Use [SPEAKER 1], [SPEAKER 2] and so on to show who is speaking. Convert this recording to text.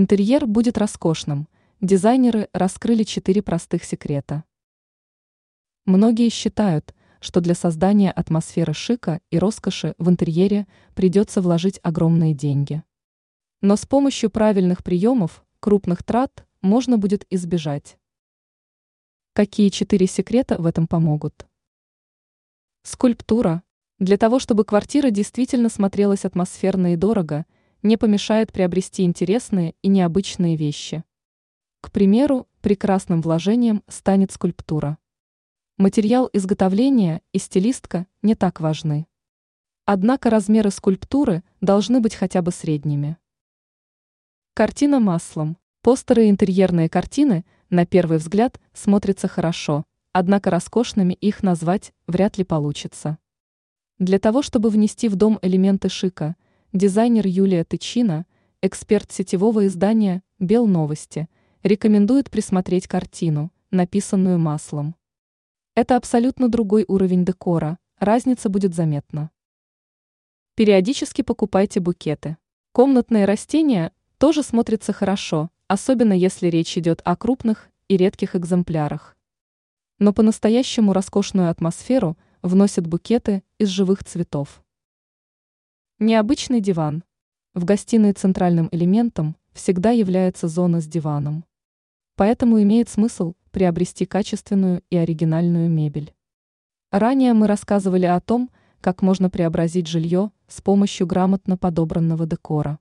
[SPEAKER 1] Интерьер будет роскошным. Дизайнеры раскрыли четыре простых секрета. Многие считают, что для создания атмосферы шика и роскоши в интерьере придется вложить огромные деньги. Но с помощью правильных приемов крупных трат можно будет избежать. Какие четыре секрета в этом помогут? Скульптура. Для того, чтобы квартира действительно смотрелась атмосферно и дорого – не помешает приобрести интересные и необычные вещи. К примеру, прекрасным вложением станет скульптура. Материал изготовления и стилистка не так важны. Однако размеры скульптуры должны быть хотя бы средними. Картина маслом. Постеры и интерьерные картины на первый взгляд смотрятся хорошо, однако роскошными их назвать вряд ли получится. Для того, чтобы внести в дом элементы шика – Дизайнер Юлия Тычина, эксперт сетевого издания «Бел новости», рекомендует присмотреть картину, написанную маслом. Это абсолютно другой уровень декора, разница будет заметна. Периодически покупайте букеты. Комнатные растения тоже смотрятся хорошо, особенно если речь идет о крупных и редких экземплярах. Но по-настоящему роскошную атмосферу вносят букеты из живых цветов. Необычный диван. В гостиной центральным элементом всегда является зона с диваном. Поэтому имеет смысл приобрести качественную и оригинальную мебель. Ранее мы рассказывали о том, как можно преобразить жилье с помощью грамотно подобранного декора.